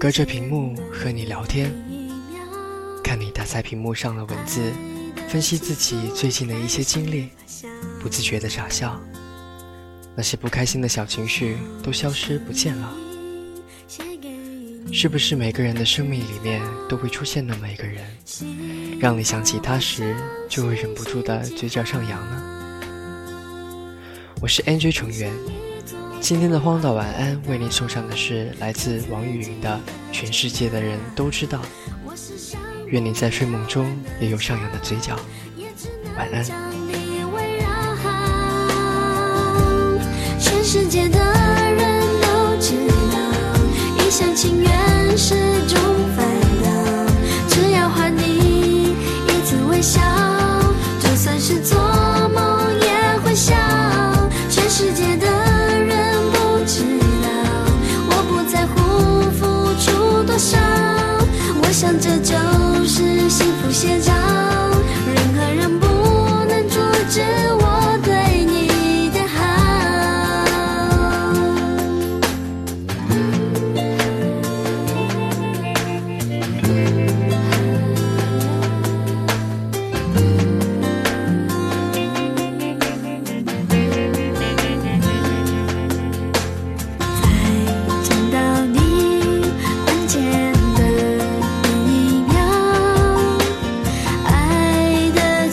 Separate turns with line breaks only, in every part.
隔着屏幕和你聊天，看你打在屏幕上的文字，分析自己最近的一些经历，不自觉的傻笑，那些不开心的小情绪都消失不见了。是不是每个人的生命里面都会出现那么一个人，让你想起他时就会忍不住的嘴角上扬呢？我是 NJ 成员。今天的荒岛晚安为您送上的是来自网易云的《全世界的人都知道》，愿你在睡梦中也有上扬的嘴角。晚安。想着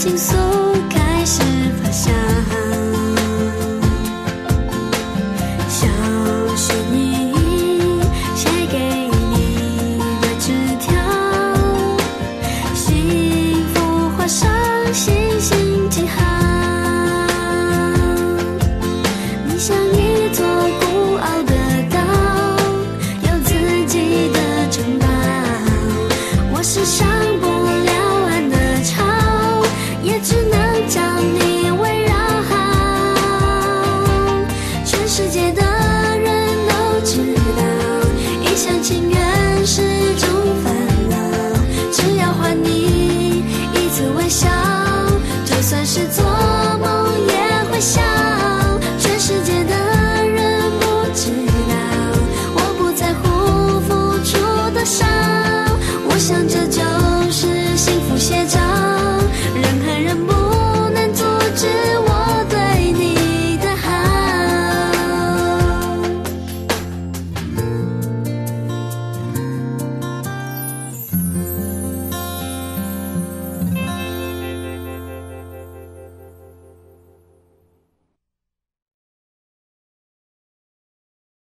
情愫。想着